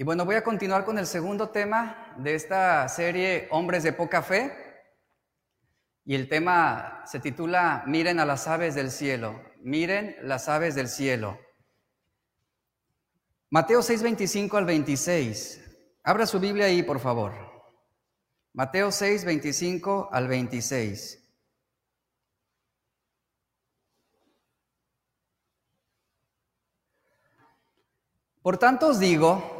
Y bueno, voy a continuar con el segundo tema de esta serie Hombres de poca fe. Y el tema se titula Miren a las aves del cielo, miren las aves del cielo. Mateo 6, 25 al 26. Abra su Biblia ahí, por favor. Mateo 6, 25 al 26. Por tanto os digo,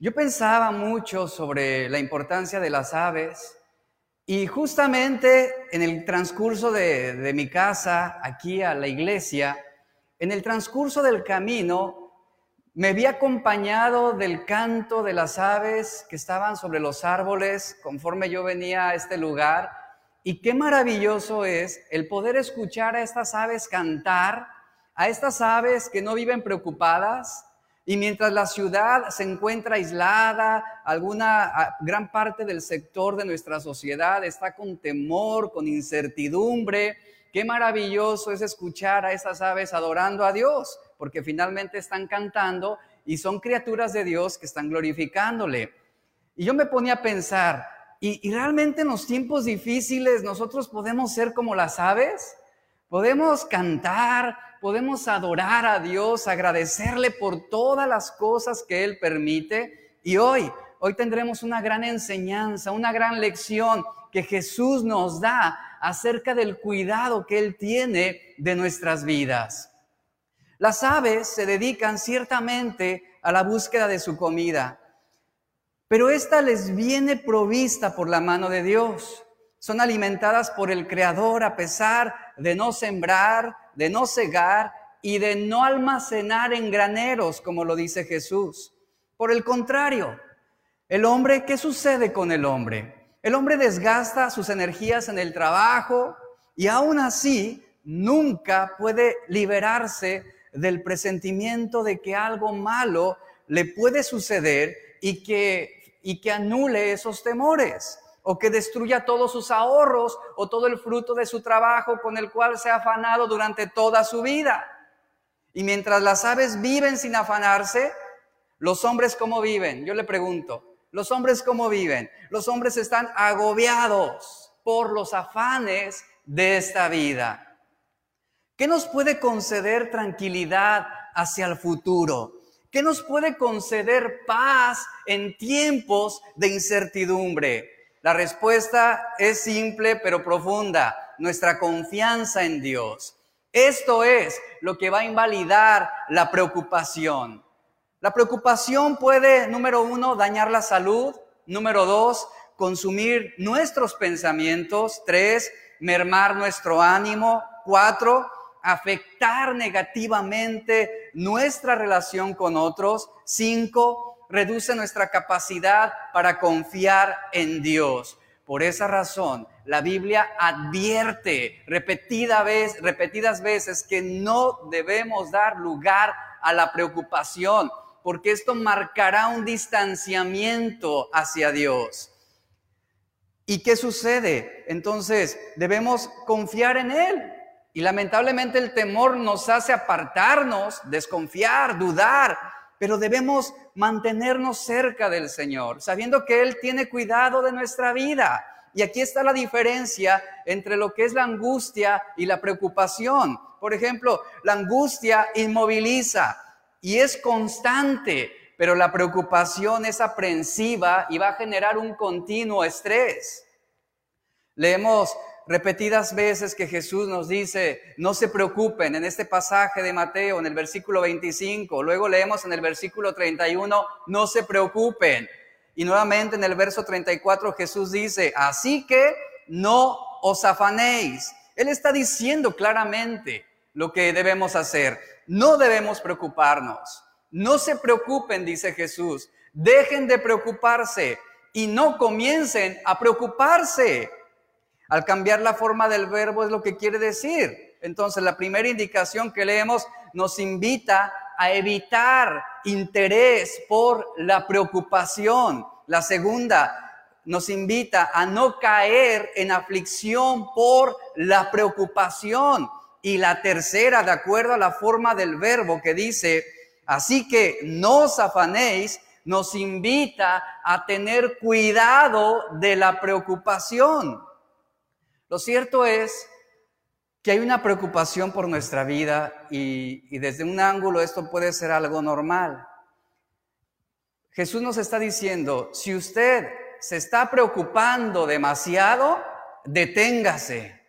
yo pensaba mucho sobre la importancia de las aves y justamente en el transcurso de, mi casa aquí a la iglesia, en el transcurso del camino, me vi acompañado del canto de las aves que estaban sobre los árboles conforme yo venía a este lugar. Y qué maravilloso es el poder escuchar a estas aves cantar a estas aves que no viven preocupadas y mientras la ciudad se encuentra aislada, alguna gran parte del sector de nuestra sociedad está con temor, con incertidumbre, qué maravilloso es escuchar a esas aves adorando a Dios, porque finalmente están cantando y son criaturas de Dios que están glorificándole. Y yo me ponía a pensar, ¿y, realmente en los tiempos difíciles nosotros podemos ser como las aves? Podemos cantar, podemos adorar a Dios, agradecerle por todas las cosas que Él permite. Y hoy, hoy tendremos una gran enseñanza, una gran lección que Jesús nos da acerca del cuidado que Él tiene de nuestras vidas. Las aves se dedican ciertamente a la búsqueda de su comida, pero esta les viene provista por la mano de Dios. Son alimentadas por el Creador a pesar de no sembrar, de no cegar y de no almacenar en graneros, como lo dice Jesús. Por el contrario, el hombre, ¿qué sucede con el hombre? El hombre desgasta sus energías en el trabajo y aún así nunca puede liberarse del presentimiento de que algo malo le puede suceder y que, y que anule esos temores o que destruya todos sus ahorros o todo el fruto de su trabajo con el cual se ha afanado durante toda su vida. Y mientras las aves viven sin afanarse, los hombres cómo viven? Yo le pregunto, ¿los hombres cómo viven? Los hombres están agobiados por los afanes de esta vida. ¿Qué nos puede conceder tranquilidad hacia el futuro? ¿Qué nos puede conceder paz en tiempos de incertidumbre? La respuesta es simple pero profunda, nuestra confianza en Dios. Esto es lo que va a invalidar la preocupación. La preocupación puede, número uno, dañar la salud, número dos, consumir nuestros pensamientos, tres, mermar nuestro ánimo, cuatro, afectar negativamente nuestra relación con otros, cinco, reduce nuestra capacidad para confiar en Dios. Por esa razón, la Biblia advierte repetida vez, repetidas veces que no debemos dar lugar a la preocupación, porque esto marcará un distanciamiento hacia Dios. ¿Y qué sucede? Entonces, debemos confiar en Él. Y lamentablemente el temor nos hace apartarnos, desconfiar, dudar, pero debemos mantenernos cerca del Señor, sabiendo que Él tiene cuidado de nuestra vida. Y aquí está la diferencia entre lo que es la angustia y la preocupación. Por ejemplo, la angustia inmoviliza y es constante, pero la preocupación es aprensiva y va a generar un continuo estrés. Leemos repetidas veces que Jesús nos dice, no se preocupen en este pasaje de Mateo, en el versículo 25. Luego leemos en el versículo 31, no se preocupen. Y nuevamente en el verso 34 Jesús dice, así que no os afanéis. Él está diciendo claramente lo que debemos hacer. No debemos preocuparnos. No se preocupen, dice Jesús. Dejen de preocuparse y no comiencen a preocuparse. Al cambiar la forma del verbo es lo que quiere decir. Entonces, la primera indicación que leemos nos invita a evitar interés por la preocupación. La segunda nos invita a no caer en aflicción por la preocupación. Y la tercera, de acuerdo a la forma del verbo que dice, así que no os afanéis, nos invita a tener cuidado de la preocupación. Lo cierto es que hay una preocupación por nuestra vida y, desde un ángulo esto puede ser algo normal. Jesús nos está diciendo, si usted se está preocupando demasiado, deténgase,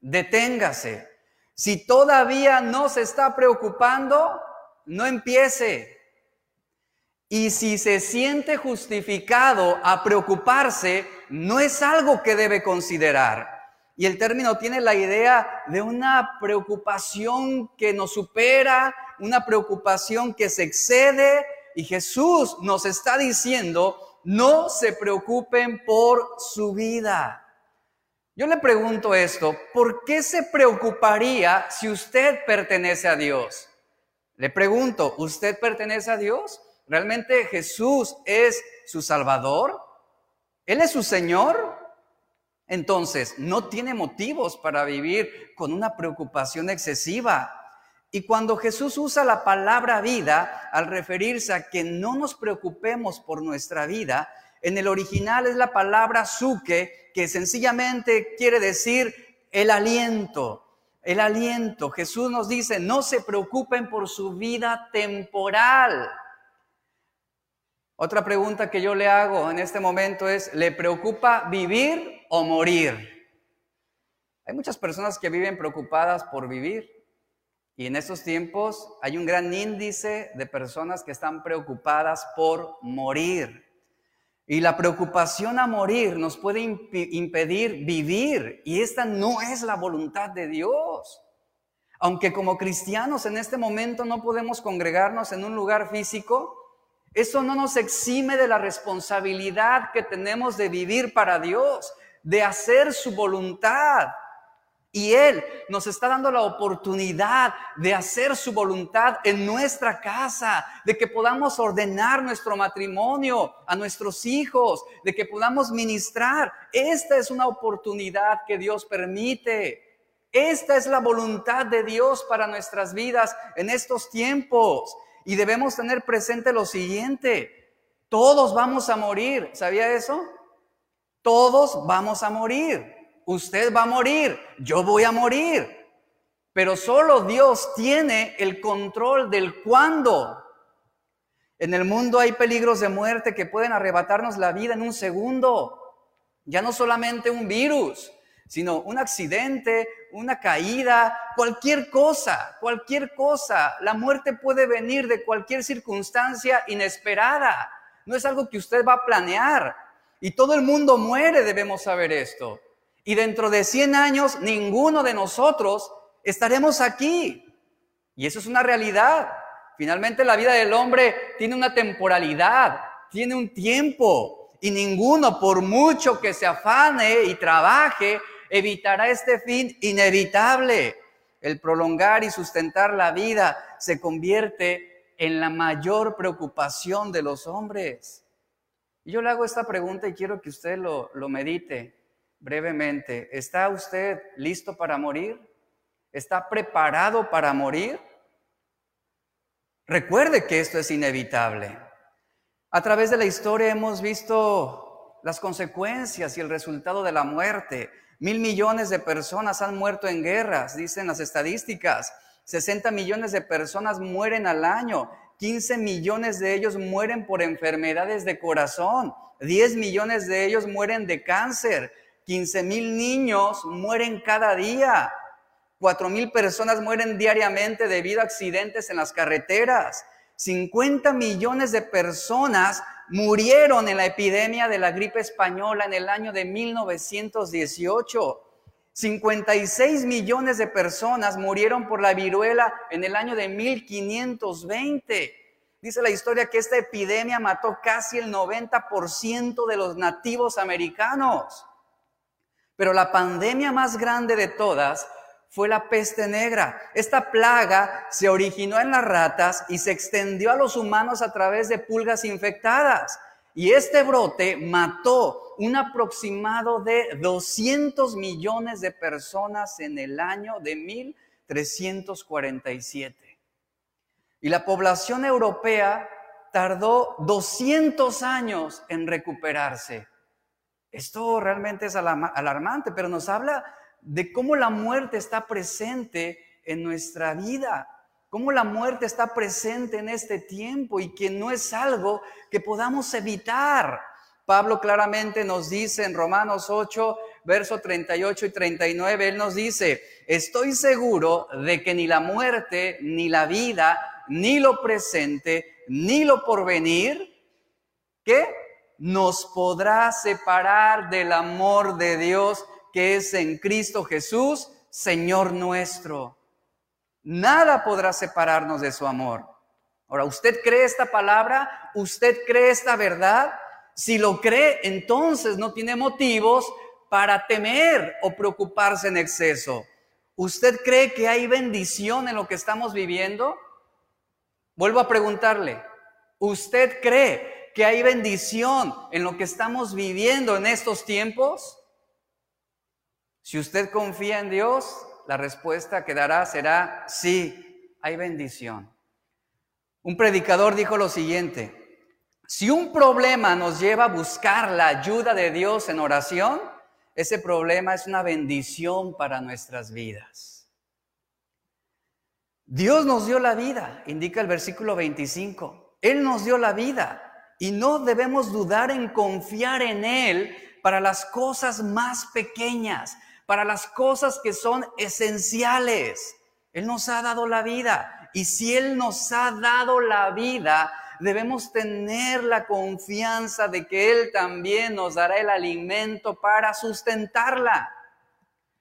deténgase. Si todavía no se está preocupando, no empiece. Y si se siente justificado a preocuparse, no es algo que debe considerar. Y el término tiene la idea de una preocupación que nos supera, una preocupación que se excede. Y Jesús nos está diciendo, no se preocupen por su vida. Yo le pregunto esto, ¿por qué se preocuparía si usted pertenece a Dios? Le pregunto, ¿usted pertenece a Dios? ¿Realmente Jesús es su Salvador? ¿Él es su Señor? Entonces, no tiene motivos para vivir con una preocupación excesiva. Y cuando Jesús usa la palabra vida al referirse a que no nos preocupemos por nuestra vida, en el original es la palabra suke, que sencillamente quiere decir el aliento. El aliento. Jesús nos dice, no se preocupen por su vida temporal. Otra pregunta que yo le hago en este momento es, ¿le preocupa vivir o morir? Hay muchas personas que viven preocupadas por vivir y en estos tiempos hay un gran índice de personas que están preocupadas por morir. Y la preocupación a morir nos puede impedir vivir y esta no es la voluntad de Dios. Aunque como cristianos en este momento no podemos congregarnos en un lugar físico, eso no nos exime de la responsabilidad que tenemos de vivir para Dios, de hacer su voluntad. Y Él nos está dando la oportunidad de hacer su voluntad en nuestra casa, de que podamos ordenar nuestro matrimonio a nuestros hijos, de que podamos ministrar. Esta es una oportunidad que Dios permite. Esta es la voluntad de Dios para nuestras vidas en estos tiempos. Y debemos tener presente lo siguiente, todos vamos a morir, ¿sabía eso? Todos vamos a morir. Usted va a morir, yo voy a morir. Pero solo Dios tiene el control del cuándo. En el mundo hay peligros de muerte que pueden arrebatarnos la vida en un segundo. Ya no solamente un virus, sino un accidente, una caída, cualquier cosa, cualquier cosa. La muerte puede venir de cualquier circunstancia inesperada. No es algo que usted va a planear. Y todo el mundo muere, debemos saber esto. Y dentro de 100 años, ninguno de nosotros estaremos aquí. Y eso es una realidad. Finalmente la vida del hombre tiene una temporalidad, tiene un tiempo. Y ninguno, por mucho que se afane y trabaje, evitará este fin inevitable. El prolongar y sustentar la vida se convierte en la mayor preocupación de los hombres. Y yo le hago esta pregunta y quiero que usted lo, lo medite brevemente. ¿Está usted listo para morir? ¿Está preparado para morir? Recuerde que esto es inevitable. A través de la historia hemos visto las consecuencias y el resultado de la muerte. Mil millones de personas han muerto en guerras, dicen las estadísticas. 60 millones de personas mueren al año. 15 millones de ellos mueren por enfermedades de corazón. 10 millones de ellos mueren de cáncer. 15 mil niños mueren cada día. 4 mil personas mueren diariamente debido a accidentes en las carreteras. 50 millones de personas murieron en la epidemia de la gripe española en el año de 1918. 56 millones de personas murieron por la viruela en el año de 1520. Dice la historia que esta epidemia mató casi el 90% de los nativos americanos. Pero la pandemia más grande de todas fue la peste negra. Esta plaga se originó en las ratas y se extendió a los humanos a través de pulgas infectadas. Y este brote mató un aproximado de 200 millones de personas en el año de 1347. Y la población europea tardó 200 años en recuperarse. Esto realmente es alarmante, pero nos habla de cómo la muerte está presente en nuestra vida, cómo la muerte está presente en este tiempo y que no es algo que podamos evitar. Pablo claramente nos dice en Romanos 8, verso 38 y 39, él nos dice, estoy seguro de que ni la muerte, ni la vida, ni lo presente, ni lo porvenir, ¿qué? Nos podrá separar del amor de Dios que es en Cristo Jesús, Señor nuestro. Nada podrá separarnos de su amor. Ahora, ¿usted cree esta palabra? ¿Usted cree esta verdad? Si lo cree, entonces no tiene motivos para temer o preocuparse en exceso. ¿Usted cree que hay bendición en lo que estamos viviendo? Vuelvo a preguntarle, ¿usted cree que hay bendición en lo que estamos viviendo en estos tiempos? Si usted confía en Dios, la respuesta que dará será sí, hay bendición. Un predicador dijo lo siguiente, si un problema nos lleva a buscar la ayuda de Dios en oración, ese problema es una bendición para nuestras vidas. Dios nos dio la vida, indica el versículo 25. Él nos dio la vida y no debemos dudar en confiar en Él para las cosas más pequeñas, para las cosas que son esenciales. Él nos ha dado la vida. Y si Él nos ha dado la vida, debemos tener la confianza de que Él también nos dará el alimento para sustentarla.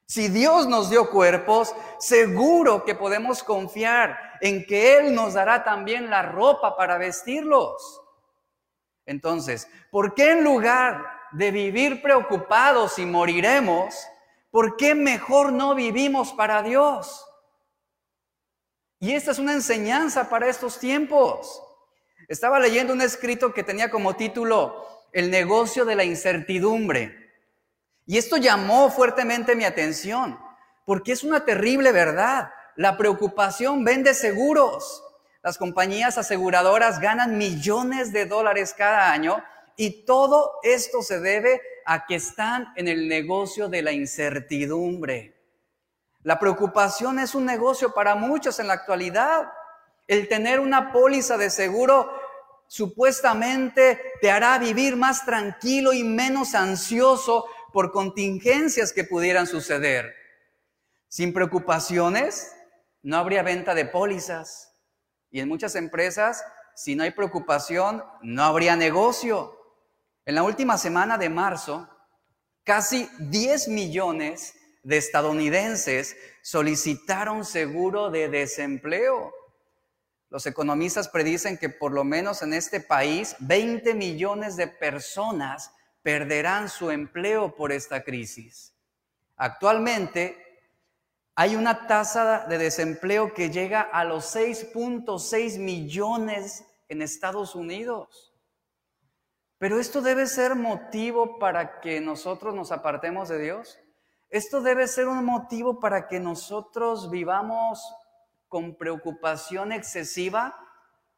Si Dios nos dio cuerpos, seguro que podemos confiar en que Él nos dará también la ropa para vestirlos. Entonces, ¿por qué en lugar de vivir preocupados y moriremos, ¿por qué mejor no vivimos para Dios? Y esta es una enseñanza para estos tiempos. Estaba leyendo un escrito que tenía como título El negocio de la incertidumbre. Y esto llamó fuertemente mi atención, porque es una terrible verdad. La preocupación vende seguros. Las compañías aseguradoras ganan millones de dólares cada año y todo esto se debe a que están en el negocio de la incertidumbre. La preocupación es un negocio para muchos en la actualidad. El tener una póliza de seguro supuestamente te hará vivir más tranquilo y menos ansioso por contingencias que pudieran suceder. Sin preocupaciones, no habría venta de pólizas. Y en muchas empresas, si no hay preocupación, no habría negocio. En la última semana de marzo, casi 10 millones de estadounidenses solicitaron seguro de desempleo. Los economistas predicen que por lo menos en este país 20 millones de personas perderán su empleo por esta crisis. Actualmente hay una tasa de desempleo que llega a los 6.6 millones en Estados Unidos. Pero esto debe ser motivo para que nosotros nos apartemos de Dios. Esto debe ser un motivo para que nosotros vivamos con preocupación excesiva.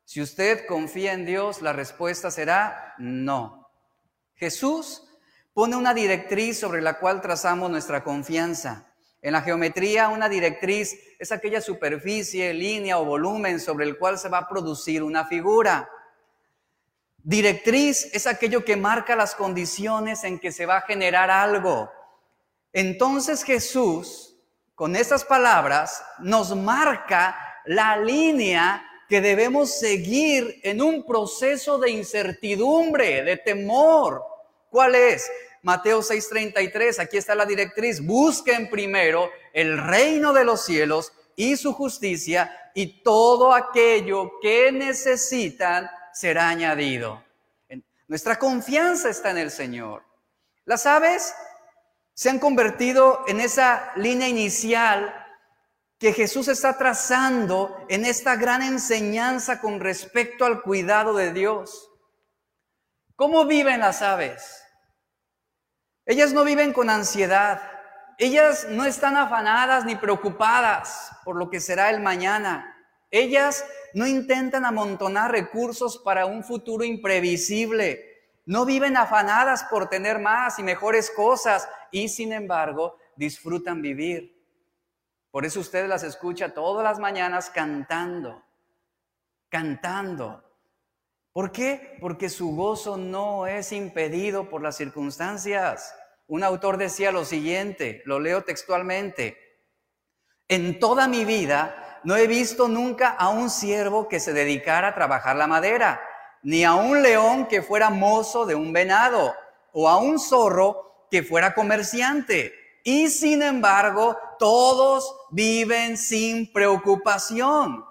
Si usted confía en Dios, la respuesta será no. Jesús pone una directriz sobre la cual trazamos nuestra confianza. En la geometría, una directriz es aquella superficie, línea o volumen sobre el cual se va a producir una figura. Directriz es aquello que marca las condiciones en que se va a generar algo. Entonces Jesús, con estas palabras, nos marca la línea que debemos seguir en un proceso de incertidumbre, de temor. ¿Cuál es? Mateo 6:33, aquí está la directriz. Busquen primero el reino de los cielos y su justicia, y todo aquello que necesitan será añadido. Nuestra confianza está en el Señor. Las aves se han convertido en esa línea inicial que Jesús está trazando en esta gran enseñanza con respecto al cuidado de Dios. ¿Cómo viven las aves? Ellas no viven con ansiedad. Ellas no están afanadas ni preocupadas por lo que será el mañana. Ellas no intentan amontonar recursos para un futuro imprevisible. No viven afanadas por tener más y mejores cosas y sin embargo disfrutan vivir. Por eso usted las escucha todas las mañanas cantando, cantando. ¿Por qué? Porque su gozo no es impedido por las circunstancias. Un autor decía lo siguiente, lo leo textualmente, en toda mi vida no he visto nunca a un siervo que se dedicara a trabajar la madera, ni a un león que fuera mozo de un venado, o a un zorro que fuera comerciante. Y sin embargo, todos viven sin preocupación.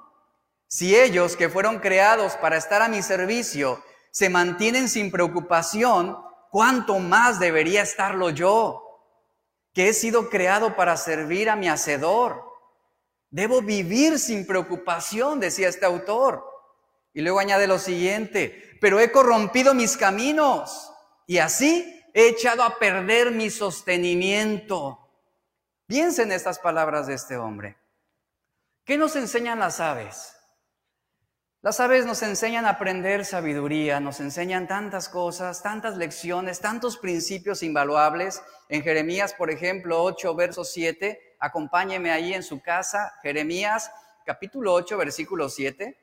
Si ellos que fueron creados para estar a mi servicio se mantienen sin preocupación, ¿cuánto más debería estarlo yo? Que he sido creado para servir a mi Hacedor. Debo vivir sin preocupación, decía este autor. Y luego añade lo siguiente, pero he corrompido mis caminos y así he echado a perder mi sostenimiento. Piensen en estas palabras de este hombre. ¿Qué nos enseñan las aves? Las aves nos enseñan a aprender sabiduría, nos enseñan tantas cosas, tantas lecciones, tantos principios invaluables. En Jeremías, por ejemplo, 8, verso 7, acompáñeme ahí en su casa, Jeremías capítulo 8, versículo 7.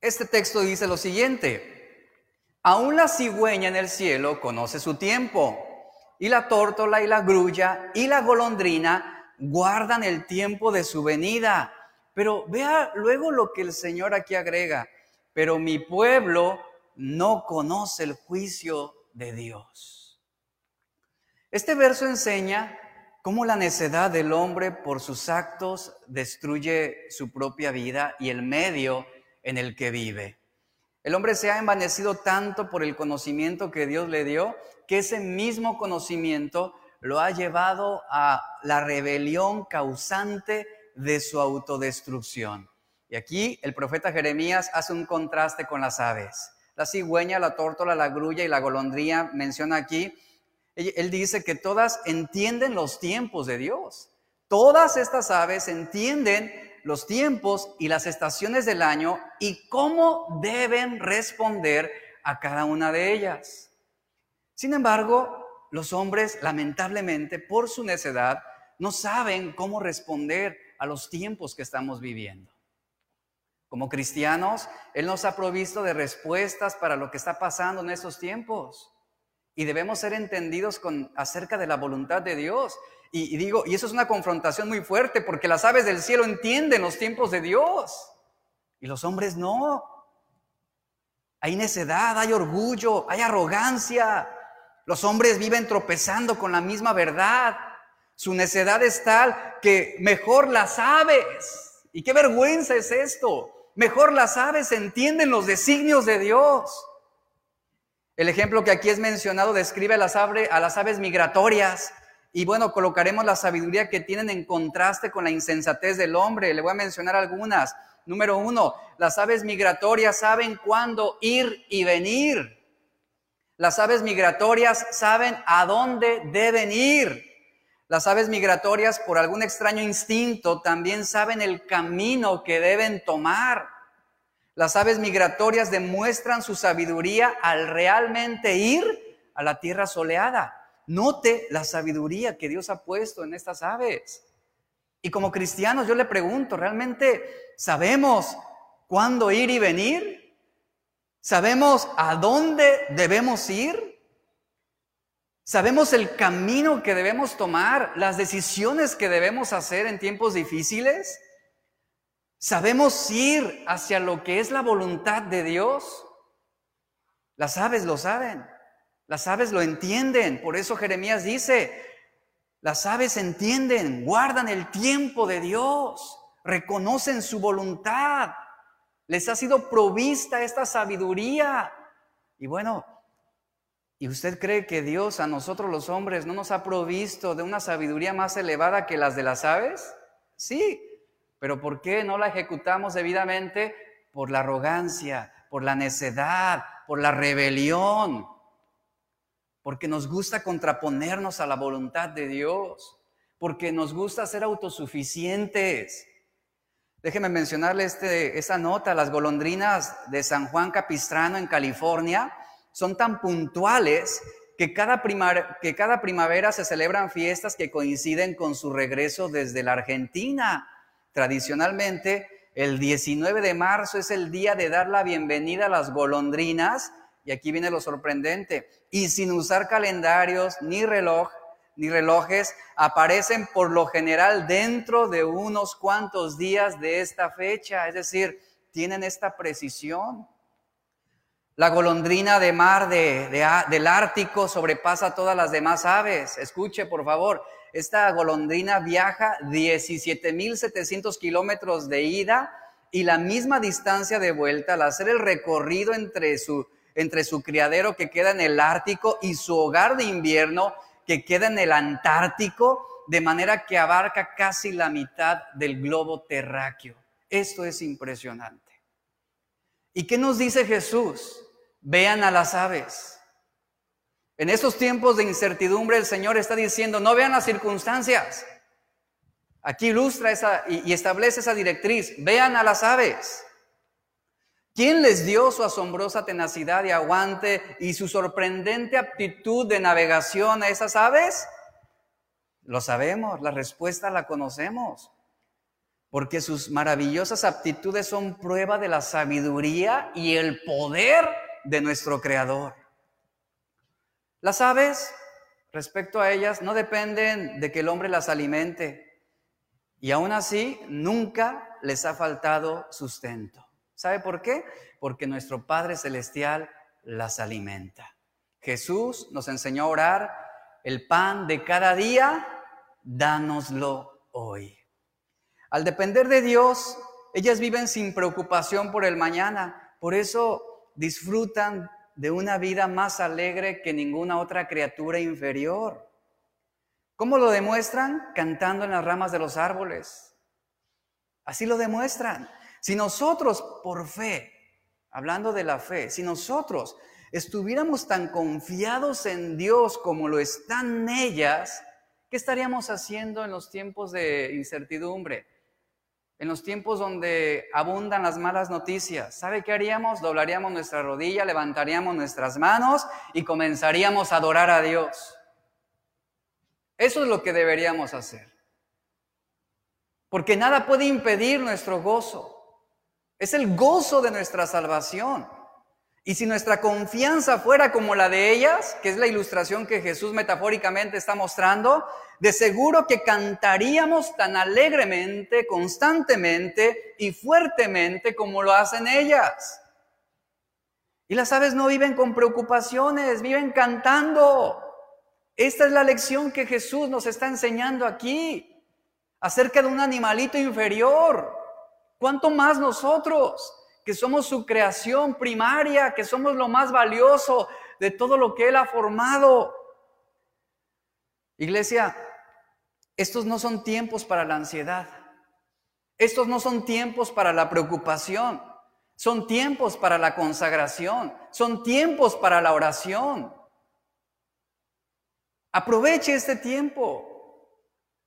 Este texto dice lo siguiente, aún la cigüeña en el cielo conoce su tiempo, y la tórtola y la grulla y la golondrina guardan el tiempo de su venida. Pero vea luego lo que el Señor aquí agrega, pero mi pueblo no conoce el juicio de Dios. Este verso enseña cómo la necedad del hombre por sus actos destruye su propia vida y el medio en el que vive. El hombre se ha envanecido tanto por el conocimiento que Dios le dio que ese mismo conocimiento lo ha llevado a la rebelión causante de su autodestrucción. Y aquí el profeta Jeremías hace un contraste con las aves. La cigüeña, la tórtola, la grulla y la golondría menciona aquí. Él dice que todas entienden los tiempos de Dios. Todas estas aves entienden los tiempos y las estaciones del año y cómo deben responder a cada una de ellas. Sin embargo, los hombres, lamentablemente, por su necedad, no saben cómo responder a los tiempos que estamos viviendo. Como cristianos, Él nos ha provisto de respuestas para lo que está pasando en estos tiempos. Y debemos ser entendidos con, acerca de la voluntad de Dios. Y, digo, y eso es una confrontación muy fuerte porque las aves del cielo entienden los tiempos de Dios y los hombres no. Hay necedad, hay orgullo, hay arrogancia. Los hombres viven tropezando con la misma verdad. Su necedad es tal que mejor las aves. Y qué vergüenza es esto. Mejor las aves entienden los designios de Dios. El ejemplo que aquí es mencionado describe a las, a las aves migratorias y bueno, colocaremos la sabiduría que tienen en contraste con la insensatez del hombre. Le voy a mencionar algunas. Número uno, las aves migratorias saben cuándo ir y venir. Las aves migratorias saben a dónde deben ir. Las aves migratorias, por algún extraño instinto, también saben el camino que deben tomar. Las aves migratorias demuestran su sabiduría al realmente ir a la tierra soleada. Note la sabiduría que Dios ha puesto en estas aves. Y como cristianos yo le pregunto, ¿realmente sabemos cuándo ir y venir? ¿Sabemos a dónde debemos ir? ¿Sabemos el camino que debemos tomar, las decisiones que debemos hacer en tiempos difíciles? ¿Sabemos ir hacia lo que es la voluntad de Dios? Las aves lo saben. Las aves lo entienden, por eso Jeremías dice, las aves entienden, guardan el tiempo de Dios, reconocen su voluntad, les ha sido provista esta sabiduría. Y bueno, ¿y usted cree que Dios a nosotros los hombres no nos ha provisto de una sabiduría más elevada que las de las aves? Sí, pero ¿por qué no la ejecutamos debidamente? Por la arrogancia, por la necedad, por la rebelión porque nos gusta contraponernos a la voluntad de Dios, porque nos gusta ser autosuficientes. Déjeme mencionarle este, esta nota, las golondrinas de San Juan Capistrano en California son tan puntuales que cada, que cada primavera se celebran fiestas que coinciden con su regreso desde la Argentina. Tradicionalmente, el 19 de marzo es el día de dar la bienvenida a las golondrinas y aquí viene lo sorprendente, y sin usar calendarios ni reloj, ni relojes, aparecen por lo general dentro de unos cuantos días de esta fecha, es decir, tienen esta precisión. La golondrina de mar del Ártico sobrepasa todas las demás aves. Escuche, por favor, esta golondrina viaja 17.700 kilómetros de ida y la misma distancia de vuelta al hacer el recorrido entre su entre su criadero que queda en el Ártico y su hogar de invierno que queda en el Antártico, de manera que abarca casi la mitad del globo terráqueo. Esto es impresionante. ¿Y qué nos dice Jesús? Vean a las aves. En estos tiempos de incertidumbre el Señor está diciendo, no vean las circunstancias. Aquí ilustra esa y, y establece esa directriz, vean a las aves. ¿Quién les dio su asombrosa tenacidad y aguante y su sorprendente aptitud de navegación a esas aves? Lo sabemos, la respuesta la conocemos, porque sus maravillosas aptitudes son prueba de la sabiduría y el poder de nuestro Creador. Las aves, respecto a ellas, no dependen de que el hombre las alimente, y aún así nunca les ha faltado sustento. ¿Sabe por qué? Porque nuestro Padre Celestial las alimenta. Jesús nos enseñó a orar, el pan de cada día, dánoslo hoy. Al depender de Dios, ellas viven sin preocupación por el mañana, por eso disfrutan de una vida más alegre que ninguna otra criatura inferior. ¿Cómo lo demuestran? Cantando en las ramas de los árboles. Así lo demuestran. Si nosotros por fe, hablando de la fe, si nosotros estuviéramos tan confiados en Dios como lo están ellas, ¿qué estaríamos haciendo en los tiempos de incertidumbre? En los tiempos donde abundan las malas noticias, ¿sabe qué haríamos? Doblaríamos nuestra rodilla, levantaríamos nuestras manos y comenzaríamos a adorar a Dios. Eso es lo que deberíamos hacer. Porque nada puede impedir nuestro gozo. Es el gozo de nuestra salvación. Y si nuestra confianza fuera como la de ellas, que es la ilustración que Jesús metafóricamente está mostrando, de seguro que cantaríamos tan alegremente, constantemente y fuertemente como lo hacen ellas. Y las aves no viven con preocupaciones, viven cantando. Esta es la lección que Jesús nos está enseñando aquí acerca de un animalito inferior ¿Cuánto más nosotros, que somos su creación primaria, que somos lo más valioso de todo lo que Él ha formado? Iglesia, estos no son tiempos para la ansiedad. Estos no son tiempos para la preocupación. Son tiempos para la consagración. Son tiempos para la oración. Aproveche este tiempo.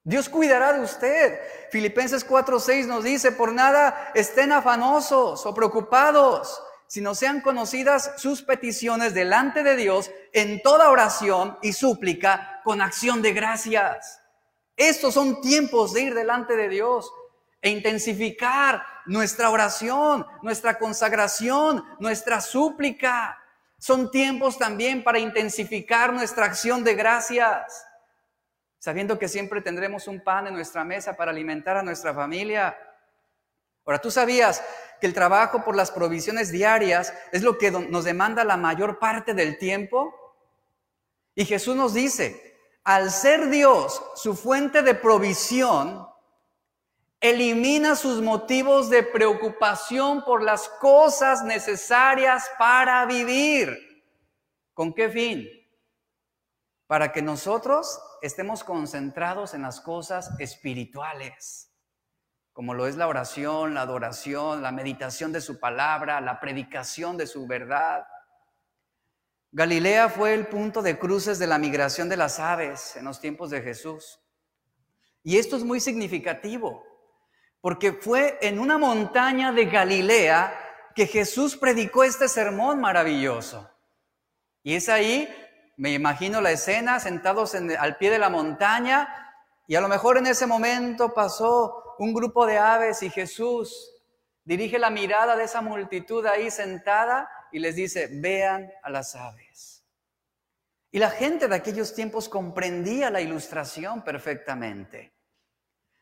Dios cuidará de usted. Filipenses 4:6 nos dice, por nada estén afanosos o preocupados, sino sean conocidas sus peticiones delante de Dios en toda oración y súplica con acción de gracias. Estos son tiempos de ir delante de Dios e intensificar nuestra oración, nuestra consagración, nuestra súplica. Son tiempos también para intensificar nuestra acción de gracias sabiendo que siempre tendremos un pan en nuestra mesa para alimentar a nuestra familia. Ahora, ¿tú sabías que el trabajo por las provisiones diarias es lo que nos demanda la mayor parte del tiempo? Y Jesús nos dice, al ser Dios su fuente de provisión, elimina sus motivos de preocupación por las cosas necesarias para vivir. ¿Con qué fin? Para que nosotros estemos concentrados en las cosas espirituales, como lo es la oración, la adoración, la meditación de su palabra, la predicación de su verdad. Galilea fue el punto de cruces de la migración de las aves en los tiempos de Jesús. Y esto es muy significativo, porque fue en una montaña de Galilea que Jesús predicó este sermón maravilloso. Y es ahí, me imagino la escena, sentados al pie de la montaña, y a lo mejor en ese momento pasó un grupo de aves y Jesús dirige la mirada de esa multitud ahí sentada y les dice, vean a las aves. Y la gente de aquellos tiempos comprendía la ilustración perfectamente.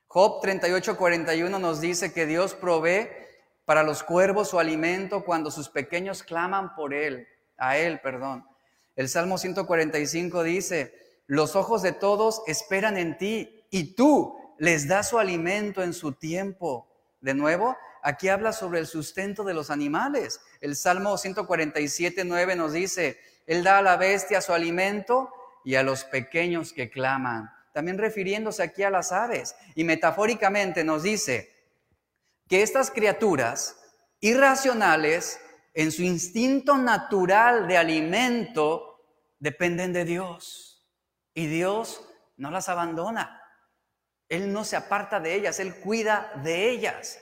Job 38, 41 nos dice que Dios provee para los cuervos su alimento cuando sus pequeños claman por él, a él, perdón. El Salmo 145 dice, los ojos de todos esperan en ti y tú les das su alimento en su tiempo. De nuevo, aquí habla sobre el sustento de los animales. El Salmo 147, 9 nos dice, Él da a la bestia su alimento y a los pequeños que claman también refiriéndose aquí a las aves. Y metafóricamente nos dice que estas criaturas irracionales, en su instinto natural de alimento, dependen de Dios. Y Dios no las abandona. Él no se aparta de ellas, Él cuida de ellas.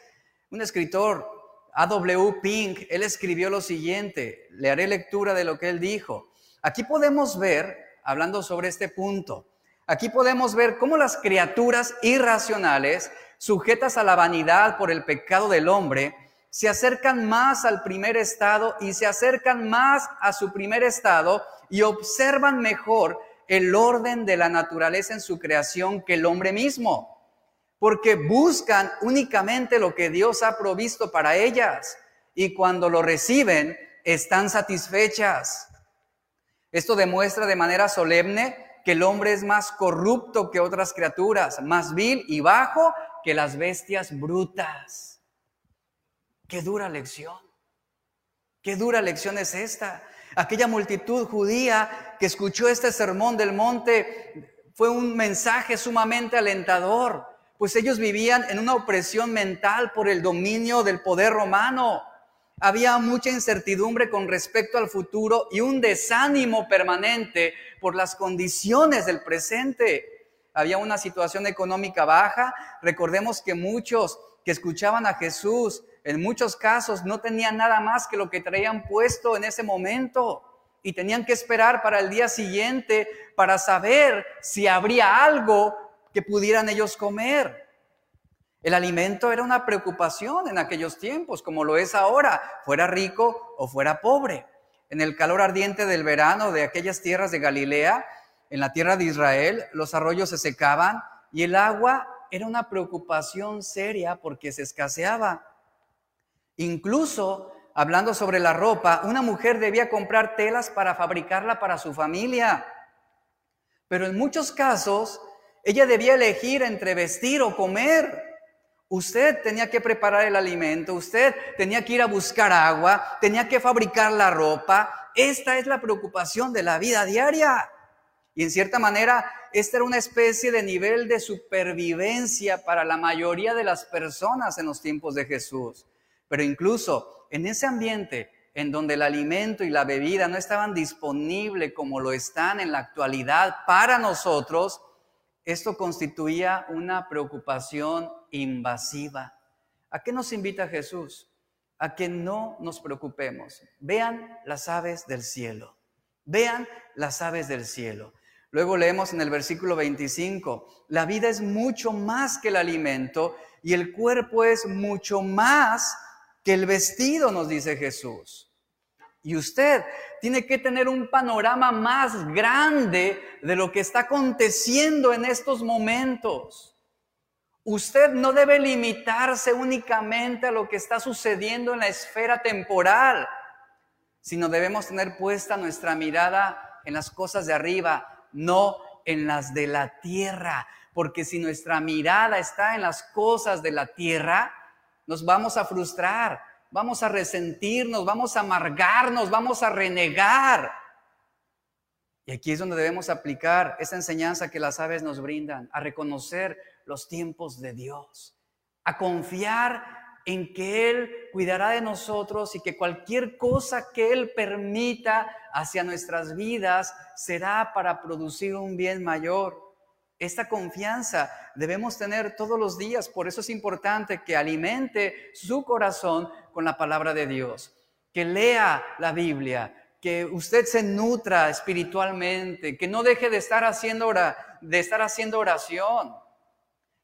Un escritor, A.W. Pink, él escribió lo siguiente, le haré lectura de lo que él dijo. Aquí podemos ver, hablando sobre este punto, Aquí podemos ver cómo las criaturas irracionales, sujetas a la vanidad por el pecado del hombre, se acercan más al primer estado y se acercan más a su primer estado y observan mejor el orden de la naturaleza en su creación que el hombre mismo, porque buscan únicamente lo que Dios ha provisto para ellas y cuando lo reciben están satisfechas. Esto demuestra de manera solemne que el hombre es más corrupto que otras criaturas, más vil y bajo que las bestias brutas. Qué dura lección. Qué dura lección es esta. Aquella multitud judía que escuchó este sermón del monte fue un mensaje sumamente alentador, pues ellos vivían en una opresión mental por el dominio del poder romano. Había mucha incertidumbre con respecto al futuro y un desánimo permanente por las condiciones del presente. Había una situación económica baja. Recordemos que muchos que escuchaban a Jesús, en muchos casos no tenían nada más que lo que traían puesto en ese momento y tenían que esperar para el día siguiente para saber si habría algo que pudieran ellos comer. El alimento era una preocupación en aquellos tiempos, como lo es ahora, fuera rico o fuera pobre. En el calor ardiente del verano de aquellas tierras de Galilea, en la tierra de Israel, los arroyos se secaban y el agua era una preocupación seria porque se escaseaba. Incluso, hablando sobre la ropa, una mujer debía comprar telas para fabricarla para su familia. Pero en muchos casos, ella debía elegir entre vestir o comer. Usted tenía que preparar el alimento, usted tenía que ir a buscar agua, tenía que fabricar la ropa. Esta es la preocupación de la vida diaria. Y en cierta manera, esta era una especie de nivel de supervivencia para la mayoría de las personas en los tiempos de Jesús. Pero incluso en ese ambiente en donde el alimento y la bebida no estaban disponibles como lo están en la actualidad para nosotros, esto constituía una preocupación invasiva. ¿A qué nos invita Jesús? A que no nos preocupemos. Vean las aves del cielo. Vean las aves del cielo. Luego leemos en el versículo 25, la vida es mucho más que el alimento y el cuerpo es mucho más que el vestido, nos dice Jesús. Y usted tiene que tener un panorama más grande de lo que está aconteciendo en estos momentos. Usted no debe limitarse únicamente a lo que está sucediendo en la esfera temporal, sino debemos tener puesta nuestra mirada en las cosas de arriba, no en las de la tierra. Porque si nuestra mirada está en las cosas de la tierra, nos vamos a frustrar, vamos a resentirnos, vamos a amargarnos, vamos a renegar. Y aquí es donde debemos aplicar esa enseñanza que las aves nos brindan, a reconocer los tiempos de Dios, a confiar en que Él cuidará de nosotros y que cualquier cosa que Él permita hacia nuestras vidas será para producir un bien mayor. Esta confianza debemos tener todos los días, por eso es importante que alimente su corazón con la palabra de Dios, que lea la Biblia, que usted se nutra espiritualmente, que no deje de estar haciendo, de estar haciendo oración.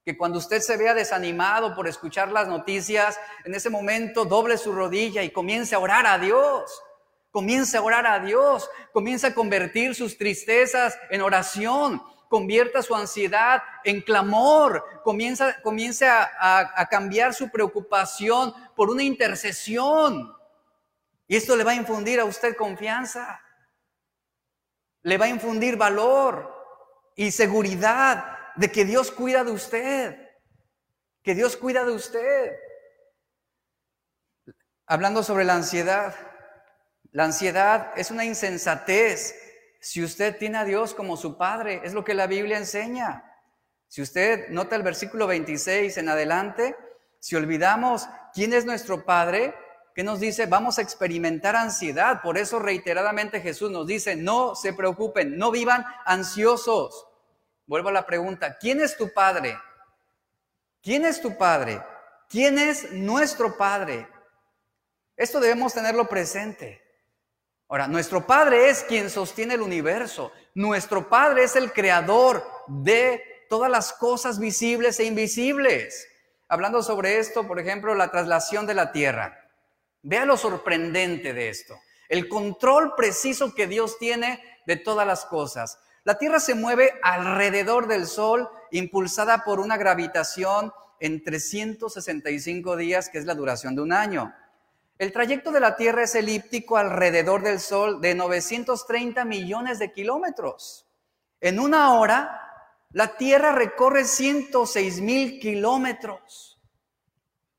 Que cuando usted se vea desanimado por escuchar las noticias, en ese momento doble su rodilla y comience a orar a Dios. Comience a orar a Dios, comience a convertir sus tristezas en oración, convierta su ansiedad en clamor, comienza, comience a, a cambiar su preocupación por una intercesión. Y esto le va a infundir a usted confianza, le va a infundir valor y seguridad de que Dios cuida de usted, que Dios cuida de usted. Hablando sobre la ansiedad, la ansiedad es una insensatez si usted tiene a Dios como su Padre, es lo que la Biblia enseña. Si usted nota el versículo 26 en adelante, si olvidamos quién es nuestro Padre, que nos dice, vamos a experimentar ansiedad. Por eso reiteradamente Jesús nos dice, no se preocupen, no vivan ansiosos. Vuelvo a la pregunta, ¿quién es tu Padre? ¿Quién es tu Padre? ¿Quién es nuestro Padre? Esto debemos tenerlo presente. Ahora, nuestro Padre es quien sostiene el universo. Nuestro Padre es el creador de todas las cosas visibles e invisibles. Hablando sobre esto, por ejemplo, la traslación de la tierra. Vea lo sorprendente de esto. El control preciso que Dios tiene de todas las cosas. La Tierra se mueve alrededor del Sol, impulsada por una gravitación en 365 días, que es la duración de un año. El trayecto de la Tierra es elíptico alrededor del Sol de 930 millones de kilómetros. En una hora, la Tierra recorre 106 mil kilómetros.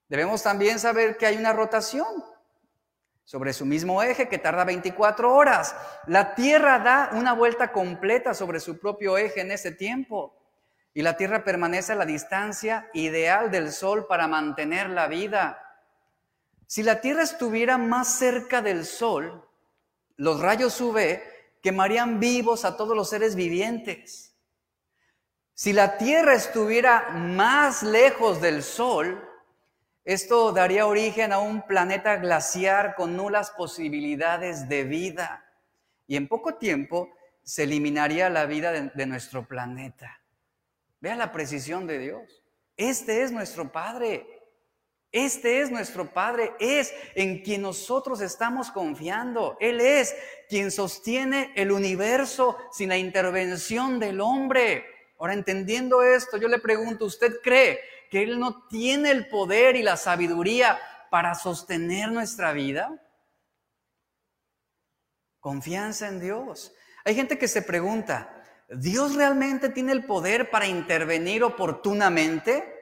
Debemos también saber que hay una rotación sobre su mismo eje que tarda 24 horas. La Tierra da una vuelta completa sobre su propio eje en ese tiempo. Y la Tierra permanece a la distancia ideal del Sol para mantener la vida. Si la Tierra estuviera más cerca del Sol, los rayos UV quemarían vivos a todos los seres vivientes. Si la Tierra estuviera más lejos del Sol, esto daría origen a un planeta glaciar con nulas posibilidades de vida y en poco tiempo se eliminaría la vida de, nuestro planeta. Vea la precisión de Dios. Este es nuestro Padre. Este es nuestro Padre, es en quien nosotros estamos confiando. Él es quien sostiene el universo sin la intervención del hombre. Ahora, entendiendo esto, yo le pregunto, ¿usted cree que Él no tiene el poder y la sabiduría para sostener nuestra vida? Confianza en Dios. Hay gente que se pregunta, ¿Dios realmente tiene el poder para intervenir oportunamente?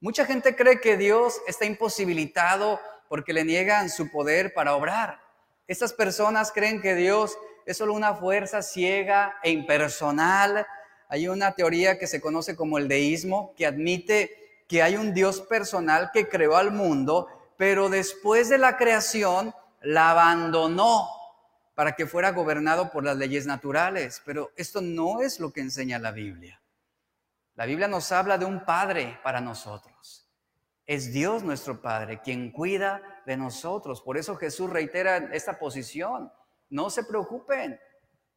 Mucha gente cree que Dios está imposibilitado porque le niegan su poder para obrar. Estas personas creen que Dios es solo una fuerza ciega e impersonal. Hay una teoría que se conoce como el deísmo, que admite que hay un Dios personal que creó al mundo, pero después de la creación la abandonó para que fuera gobernado por las leyes naturales. Pero esto no es lo que enseña la Biblia. La Biblia nos habla de un Padre para nosotros. Es Dios nuestro Padre quien cuida de nosotros. Por eso Jesús reitera esta posición. No se preocupen,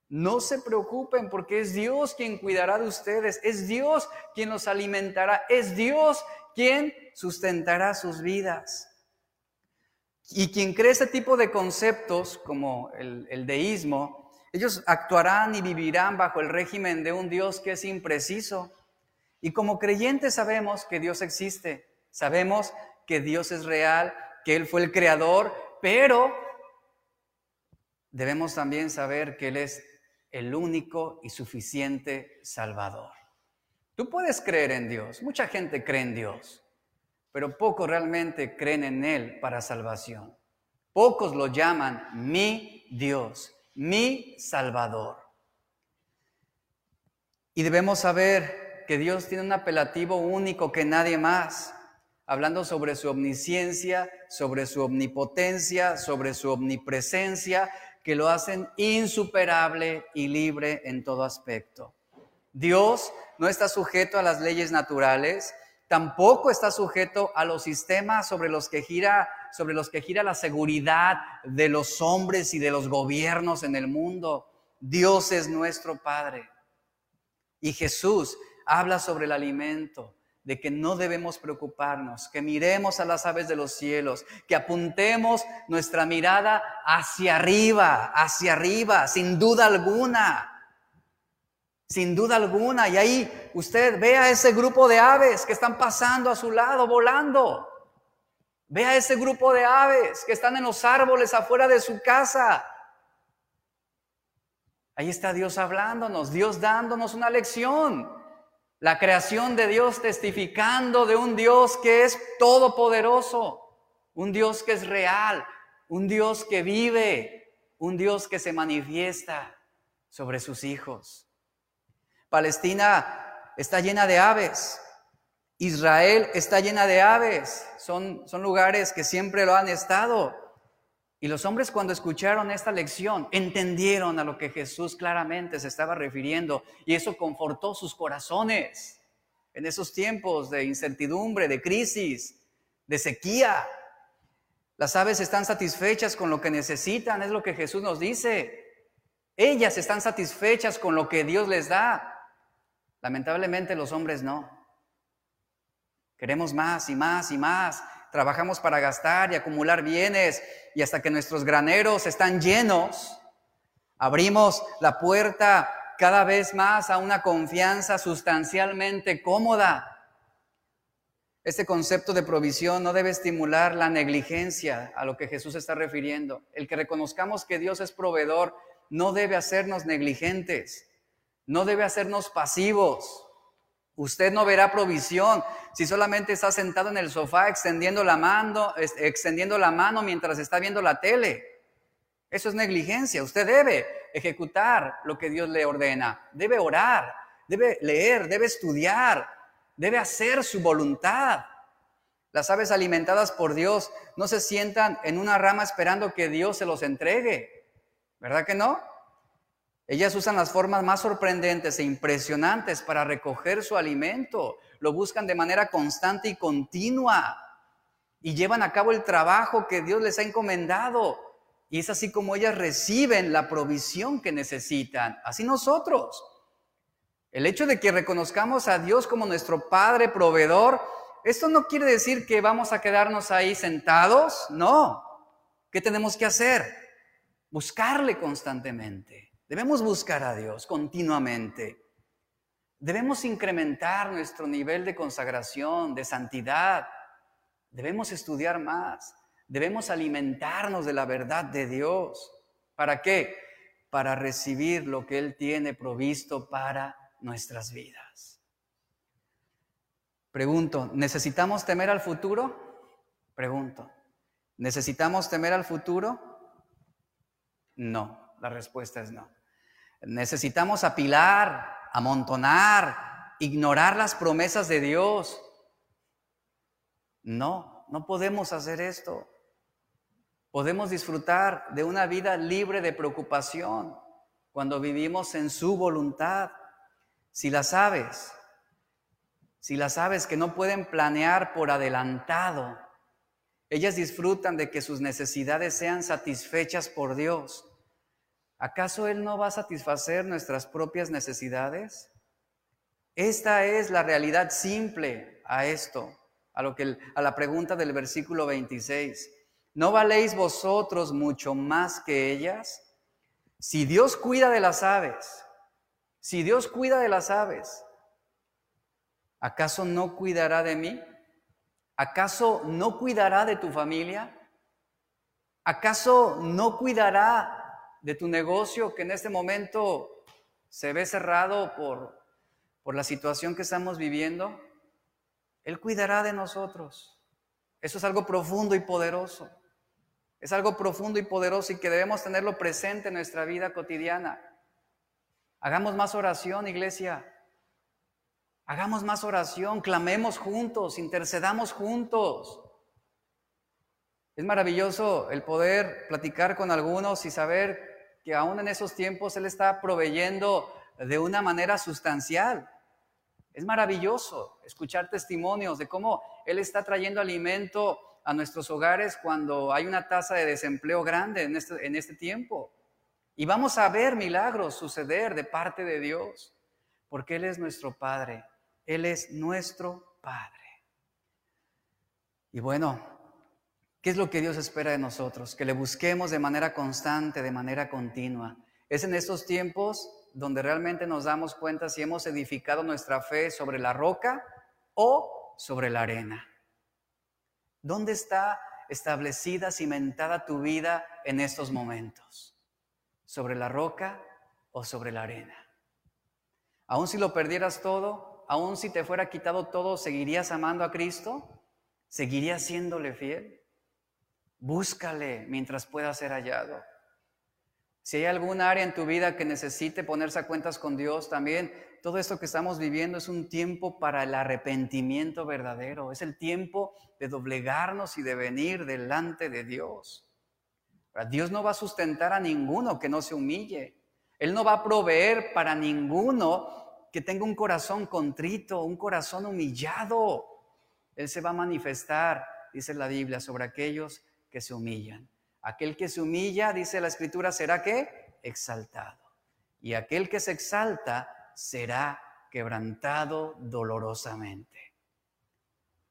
no se preocupen porque es Dios quien cuidará de ustedes, es Dios quien los alimentará, es Dios quien sustentará sus vidas. Y quien cree ese tipo de conceptos como el, deísmo, ellos actuarán y vivirán bajo el régimen de un Dios que es impreciso. Y como creyentes sabemos que Dios existe, sabemos que Dios es real, que Él fue el creador, pero debemos también saber que Él es el único y suficiente Salvador. Tú puedes creer en Dios, mucha gente cree en Dios, pero pocos realmente creen en Él para salvación. Pocos lo llaman mi Dios, mi Salvador. Y debemos saber que Dios tiene un apelativo único que nadie más, hablando sobre su omnisciencia, sobre su omnipotencia, sobre su omnipresencia, que lo hacen insuperable y libre en todo aspecto. Dios no está sujeto a las leyes naturales, tampoco está sujeto a los sistemas sobre los que gira sobre los que gira la seguridad de los hombres y de los gobiernos en el mundo. Dios es nuestro Padre. Y Jesús habla sobre el alimento, de que no debemos preocuparnos, que miremos a las aves de los cielos, que apuntemos nuestra mirada hacia arriba, hacia arriba, sin duda alguna. Sin duda alguna. Y ahí usted ve a ese grupo de aves que están pasando a su lado, volando. Ve a ese grupo de aves que están en los árboles afuera de su casa. Ahí está Dios hablándonos, Dios dándonos una lección. La creación de Dios testificando de un Dios que es todopoderoso, un Dios que es real, un Dios que vive, un Dios que se manifiesta sobre sus hijos. Palestina está llena de aves, Israel está llena de aves, son, son lugares que siempre lo han estado. Y los hombres cuando escucharon esta lección entendieron a lo que Jesús claramente se estaba refiriendo y eso confortó sus corazones en esos tiempos de incertidumbre, de crisis, de sequía. Las aves están satisfechas con lo que necesitan, es lo que Jesús nos dice. Ellas están satisfechas con lo que Dios les da. Lamentablemente los hombres no. Queremos más y más y más. Trabajamos para gastar y acumular bienes y hasta que nuestros graneros están llenos, abrimos la puerta cada vez más a una confianza sustancialmente cómoda. Este concepto de provisión no debe estimular la negligencia a lo que Jesús está refiriendo. El que reconozcamos que Dios es proveedor no debe hacernos negligentes, no debe hacernos pasivos. Usted no verá provisión si solamente está sentado en el sofá extendiendo la mano, extendiendo la mano mientras está viendo la tele. Eso es negligencia. Usted debe ejecutar lo que Dios le ordena. Debe orar, debe leer, debe estudiar, debe hacer su voluntad. Las aves alimentadas por Dios no se sientan en una rama esperando que Dios se los entregue. ¿Verdad que no? Ellas usan las formas más sorprendentes e impresionantes para recoger su alimento. Lo buscan de manera constante y continua. Y llevan a cabo el trabajo que Dios les ha encomendado. Y es así como ellas reciben la provisión que necesitan. Así nosotros. El hecho de que reconozcamos a Dios como nuestro Padre proveedor, esto no quiere decir que vamos a quedarnos ahí sentados. No. ¿Qué tenemos que hacer? Buscarle constantemente. Debemos buscar a Dios continuamente. Debemos incrementar nuestro nivel de consagración, de santidad. Debemos estudiar más. Debemos alimentarnos de la verdad de Dios. ¿Para qué? Para recibir lo que Él tiene provisto para nuestras vidas. Pregunto, ¿necesitamos temer al futuro? Pregunto, ¿necesitamos temer al futuro? No, la respuesta es no. Necesitamos apilar, amontonar, ignorar las promesas de Dios. No, no podemos hacer esto. Podemos disfrutar de una vida libre de preocupación cuando vivimos en su voluntad. Si las sabes, si las sabes que no pueden planear por adelantado, ellas disfrutan de que sus necesidades sean satisfechas por Dios ¿Acaso Él no va a satisfacer nuestras propias necesidades? Esta es la realidad simple a esto, a, lo que, a la pregunta del versículo 26. ¿No valéis vosotros mucho más que ellas? Si Dios cuida de las aves, si Dios cuida de las aves, ¿acaso no cuidará de mí? ¿Acaso no cuidará de tu familia? ¿Acaso no cuidará de tu negocio que en este momento se ve cerrado por, por la situación que estamos viviendo, Él cuidará de nosotros. Eso es algo profundo y poderoso. Es algo profundo y poderoso y que debemos tenerlo presente en nuestra vida cotidiana. Hagamos más oración, iglesia. Hagamos más oración, clamemos juntos, intercedamos juntos. Es maravilloso el poder platicar con algunos y saber que aún en esos tiempos Él está proveyendo de una manera sustancial. Es maravilloso escuchar testimonios de cómo Él está trayendo alimento a nuestros hogares cuando hay una tasa de desempleo grande en este, en este tiempo. Y vamos a ver milagros suceder de parte de Dios, porque Él es nuestro Padre. Él es nuestro Padre. Y bueno, ¿qué es lo que Dios espera de nosotros? Que le busquemos de manera constante, de manera continua. Es en estos tiempos donde realmente nos damos cuenta si hemos edificado nuestra fe sobre la roca o sobre la arena. ¿Dónde está establecida, cimentada tu vida en estos momentos? ¿Sobre la roca o sobre la arena? Aún si lo perdieras todo, aún si te fuera quitado todo, ¿seguirías amando a Cristo? ¿Seguirías siéndole fiel? Búscale mientras pueda ser hallado. Si hay algún área en tu vida que necesite ponerse a cuentas con Dios, también todo esto que estamos viviendo es un tiempo para el arrepentimiento verdadero. Es el tiempo de doblegarnos y de venir delante de Dios. Dios no va a sustentar a ninguno que no se humille. Él no va a proveer para ninguno que tenga un corazón contrito, un corazón humillado. Él se va a manifestar, dice la Biblia, sobre aquellos que se humillan. Aquel que se humilla, dice la escritura, será que exaltado. Y aquel que se exalta será quebrantado dolorosamente.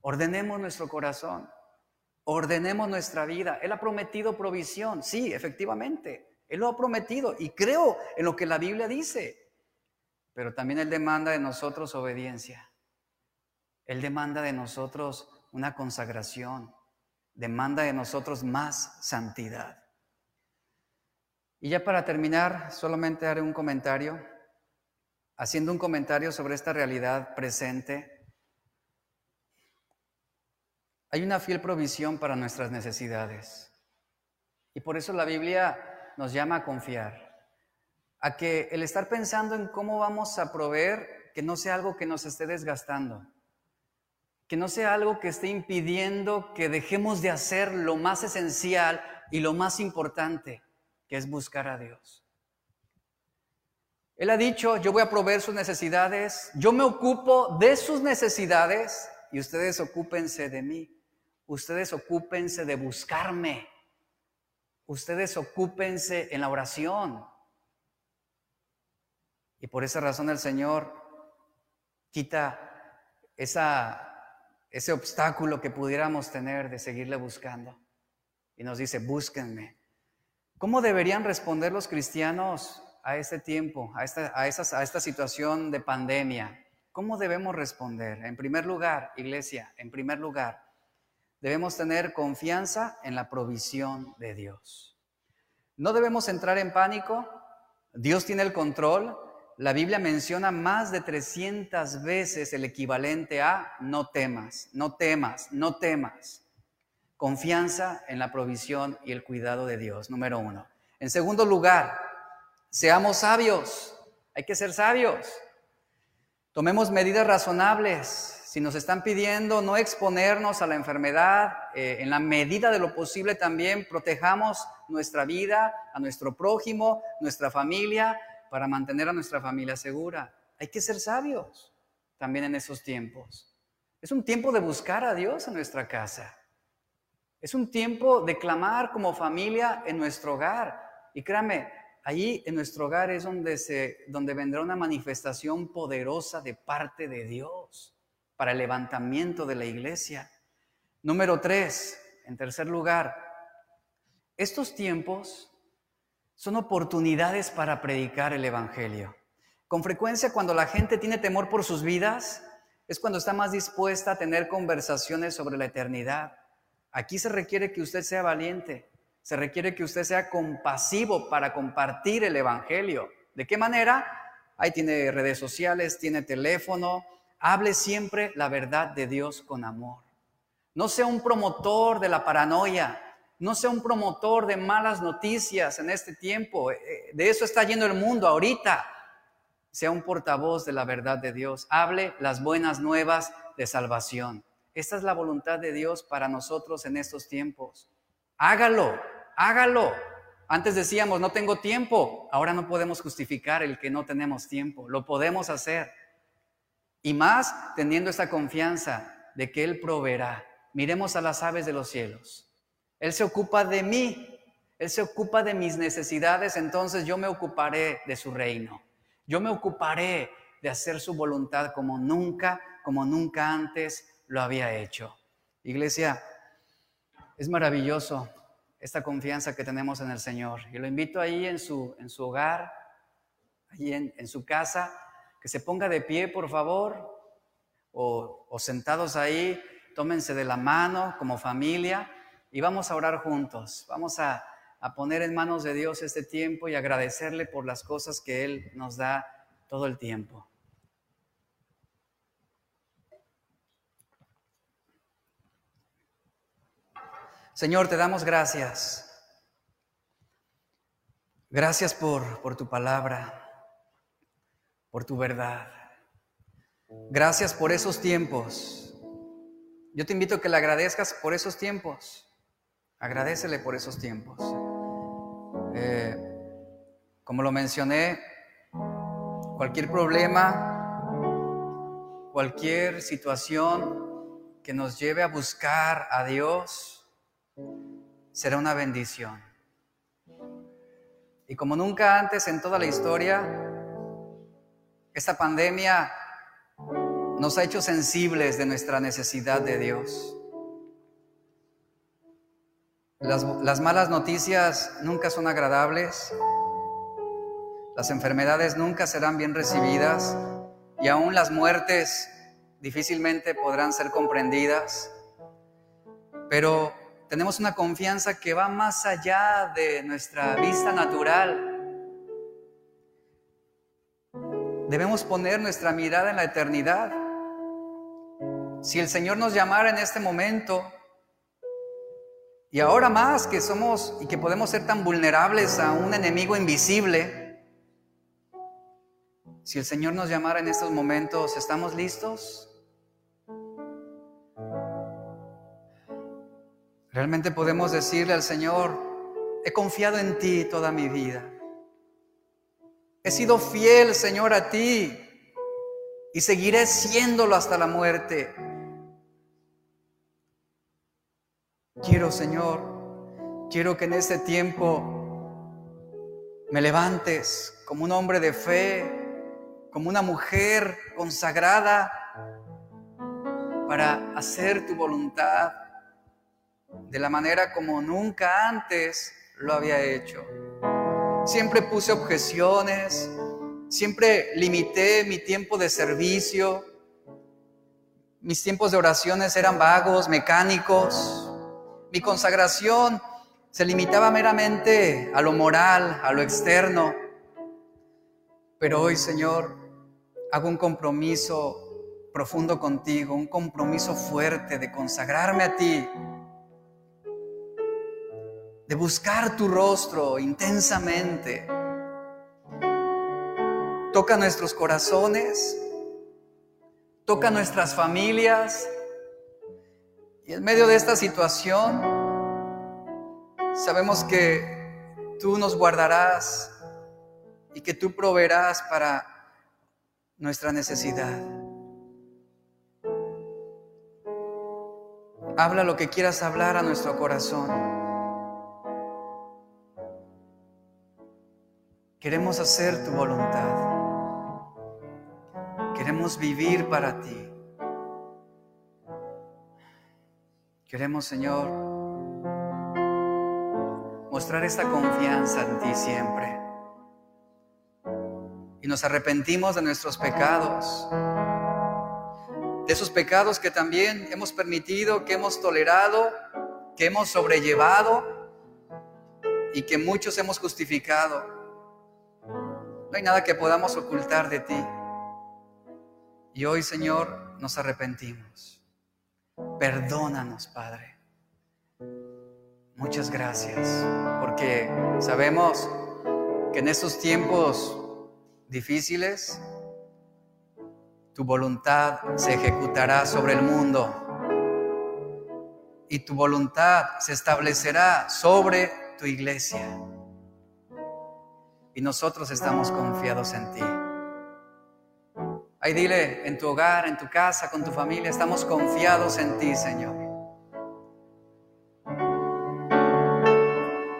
Ordenemos nuestro corazón, ordenemos nuestra vida. Él ha prometido provisión, sí, efectivamente. Él lo ha prometido y creo en lo que la Biblia dice. Pero también Él demanda de nosotros obediencia. Él demanda de nosotros una consagración demanda de nosotros más santidad. Y ya para terminar, solamente haré un comentario, haciendo un comentario sobre esta realidad presente. Hay una fiel provisión para nuestras necesidades. Y por eso la Biblia nos llama a confiar, a que el estar pensando en cómo vamos a proveer, que no sea algo que nos esté desgastando que no sea algo que esté impidiendo que dejemos de hacer lo más esencial y lo más importante, que es buscar a Dios. Él ha dicho, yo voy a proveer sus necesidades, yo me ocupo de sus necesidades y ustedes ocúpense de mí, ustedes ocúpense de buscarme, ustedes ocúpense en la oración. Y por esa razón el Señor quita esa ese obstáculo que pudiéramos tener de seguirle buscando. Y nos dice, búsquenme. ¿Cómo deberían responder los cristianos a este tiempo, a esta, a, a esta situación de pandemia? ¿Cómo debemos responder? En primer lugar, iglesia, en primer lugar, debemos tener confianza en la provisión de Dios. No debemos entrar en pánico. Dios tiene el control. La Biblia menciona más de 300 veces el equivalente a no temas, no temas, no temas. Confianza en la provisión y el cuidado de Dios, número uno. En segundo lugar, seamos sabios. Hay que ser sabios. Tomemos medidas razonables. Si nos están pidiendo no exponernos a la enfermedad, eh, en la medida de lo posible también protejamos nuestra vida, a nuestro prójimo, nuestra familia, para mantener a nuestra familia segura. Hay que ser sabios también en esos tiempos. Es un tiempo de buscar a Dios en nuestra casa. Es un tiempo de clamar como familia en nuestro hogar. Y créame, allí en nuestro hogar es donde, se, donde vendrá una manifestación poderosa de parte de Dios para el levantamiento de la iglesia. Número tres, en tercer lugar, estos tiempos son oportunidades para predicar el Evangelio. Con frecuencia cuando la gente tiene temor por sus vidas, es cuando está más dispuesta a tener conversaciones sobre la eternidad. Aquí se requiere que usted sea valiente, se requiere que usted sea compasivo para compartir el Evangelio. ¿De qué manera? ahí tiene redes sociales, tiene teléfono. Hable siempre la verdad de Dios con amor. No sea un promotor de la paranoia, no sea un promotor de malas noticias en este tiempo. Eh, eh, de eso está yendo el mundo ahorita. Sea un portavoz de la verdad de Dios. Hable las buenas nuevas de salvación. Esta es la voluntad de Dios para nosotros en estos tiempos. Hágalo, hágalo. Antes decíamos, no tengo tiempo. Ahora no podemos justificar el que no tenemos tiempo. Lo podemos hacer. Y más teniendo esta confianza de que Él proveerá. Miremos a las aves de los cielos. Él se ocupa de mí. Él se ocupa de mis necesidades. Entonces yo me ocuparé de su reino. Yo me ocuparé de hacer su voluntad como nunca, como nunca antes lo había hecho. Iglesia, es maravilloso esta confianza que tenemos en el Señor. Y lo invito ahí en su, en su hogar, ahí en, en su casa, que se ponga de pie, por favor, o, o sentados ahí, tómense de la mano como familia y vamos a orar juntos. Vamos a, a poner en manos de Dios este tiempo y agradecerle por las cosas que Él nos da todo el tiempo. Señor, te damos gracias. Gracias por, por tu palabra, por tu verdad. Gracias por esos tiempos. Yo te invito a que le agradezcas por esos tiempos. Agradecele por esos tiempos. Eh, como lo mencioné, cualquier problema, cualquier situación que nos lleve a buscar a Dios, será una bendición. Y como nunca antes en toda la historia, esta pandemia nos ha hecho sensibles de nuestra necesidad de Dios. Las, las, malas noticias nunca son agradables, las enfermedades nunca serán bien recibidas y aún las muertes difícilmente podrán ser comprendidas. Pero tenemos una confianza que va más allá de nuestra vista natural. Debemos poner nuestra mirada en la eternidad. Si el Señor nos llamara en este momento, y ahora más que somos y que podemos ser tan vulnerables a un enemigo invisible, si el Señor nos llamara en estos momentos, ¿estamos listos? Realmente podemos decirle al Señor, he confiado en ti toda mi vida. He sido fiel, Señor, a ti y seguiré siéndolo hasta la muerte. Quiero, Señor, quiero que en este tiempo me levantes como un hombre de fe, como una mujer consagrada para hacer tu voluntad de la manera como nunca antes lo había hecho. Siempre puse objeciones, siempre limité mi tiempo de servicio, mis tiempos de oraciones eran vagos, mecánicos, mi consagración se limitaba meramente a lo moral, a lo externo. Pero hoy, Señor, hago un compromiso profundo contigo, un compromiso fuerte de consagrarme a ti de buscar tu rostro intensamente. Toca nuestros corazones, toca nuestras familias. Y en medio de esta situación, sabemos que tú nos guardarás y que tú proveerás para nuestra necesidad. Habla lo que quieras hablar a nuestro corazón. Queremos hacer tu voluntad. Queremos vivir para ti. Queremos, Señor, mostrar esta confianza en ti siempre. Y nos arrepentimos de nuestros pecados, de esos pecados que también hemos permitido, que hemos tolerado, que hemos sobrellevado y que muchos hemos justificado. No hay nada que podamos ocultar de ti. Y hoy, Señor, nos arrepentimos. Perdónanos, Padre. Muchas gracias, porque sabemos que en estos tiempos difíciles, tu voluntad se ejecutará sobre el mundo y tu voluntad se establecerá sobre tu iglesia. Y nosotros estamos confiados en ti. Ahí dile, en tu hogar, en tu casa, con tu familia, estamos confiados en ti, Señor.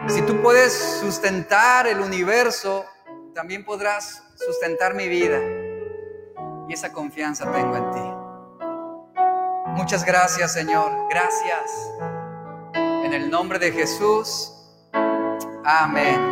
Si tú puedes sustentar el universo, también podrás sustentar mi vida. Y esa confianza tengo en ti. Muchas gracias, Señor. Gracias. En el nombre de Jesús. Amén.